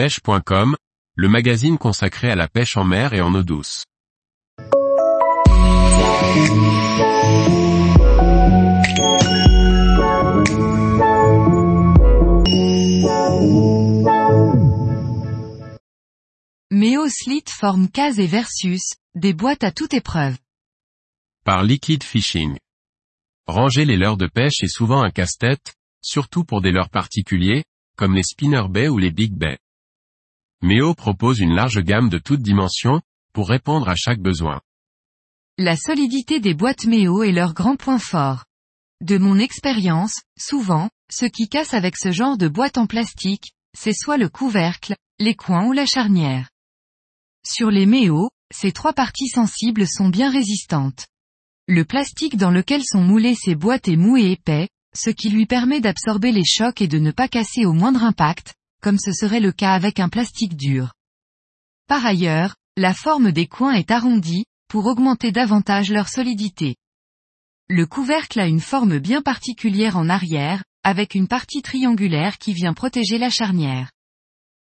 pêche.com, le magazine consacré à la pêche en mer et en eau douce. Méo Slit forme case et versus, des boîtes à toute épreuve. Par Liquid Fishing. Ranger les leurres de pêche est souvent un casse-tête, surtout pour des leurres particuliers, comme les spinner bay ou les big bay. Méo propose une large gamme de toutes dimensions, pour répondre à chaque besoin. La solidité des boîtes Méo est leur grand point fort. De mon expérience, souvent, ce qui casse avec ce genre de boîte en plastique, c'est soit le couvercle, les coins ou la charnière. Sur les Méo, ces trois parties sensibles sont bien résistantes. Le plastique dans lequel sont moulées ces boîtes est mou et épais, ce qui lui permet d'absorber les chocs et de ne pas casser au moindre impact, comme ce serait le cas avec un plastique dur. Par ailleurs, la forme des coins est arrondie, pour augmenter davantage leur solidité. Le couvercle a une forme bien particulière en arrière, avec une partie triangulaire qui vient protéger la charnière.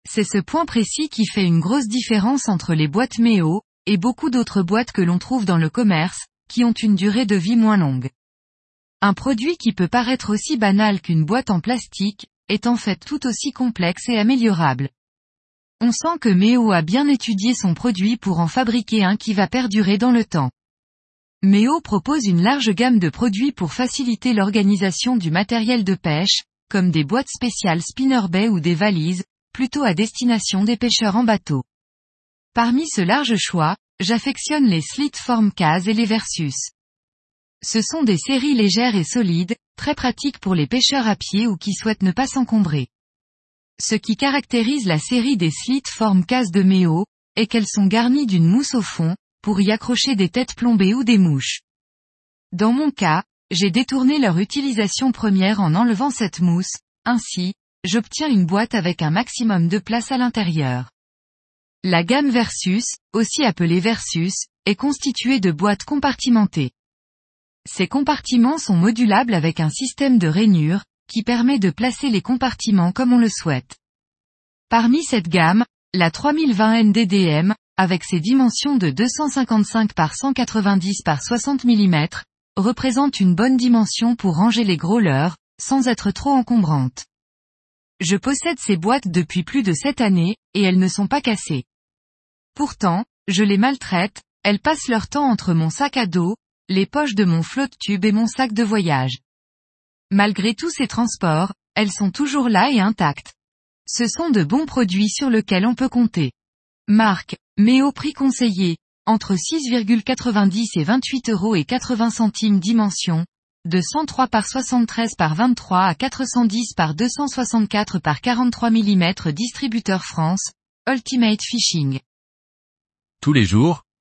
C'est ce point précis qui fait une grosse différence entre les boîtes Méo, et beaucoup d'autres boîtes que l'on trouve dans le commerce, qui ont une durée de vie moins longue. Un produit qui peut paraître aussi banal qu'une boîte en plastique, est en fait tout aussi complexe et améliorable. On sent que Méo a bien étudié son produit pour en fabriquer un qui va perdurer dans le temps. Méo propose une large gamme de produits pour faciliter l'organisation du matériel de pêche, comme des boîtes spéciales spinner bay ou des valises, plutôt à destination des pêcheurs en bateau. Parmi ce large choix, j'affectionne les slit form case et les versus. Ce sont des séries légères et solides, très pratiques pour les pêcheurs à pied ou qui souhaitent ne pas s'encombrer. Ce qui caractérise la série des slit form case de Méo, est qu'elles sont garnies d'une mousse au fond, pour y accrocher des têtes plombées ou des mouches. Dans mon cas, j'ai détourné leur utilisation première en enlevant cette mousse, ainsi, j'obtiens une boîte avec un maximum de place à l'intérieur. La gamme Versus, aussi appelée Versus, est constituée de boîtes compartimentées. Ces compartiments sont modulables avec un système de rainure, qui permet de placer les compartiments comme on le souhaite. Parmi cette gamme, la 3020 NDDM, avec ses dimensions de 255 par 190 par 60 mm, représente une bonne dimension pour ranger les gros leurres, sans être trop encombrante. Je possède ces boîtes depuis plus de 7 années, et elles ne sont pas cassées. Pourtant, je les maltraite, elles passent leur temps entre mon sac à dos, les poches de mon flotte tube et mon sac de voyage. Malgré tous ces transports, elles sont toujours là et intactes. Ce sont de bons produits sur lesquels on peut compter. Marque, mais au prix conseillé, entre 6,90 et 28 euros et 80 centimes dimension, de 103 par 73 par 23 à 410 par 264 par 43 mm distributeur France, Ultimate Fishing. Tous les jours,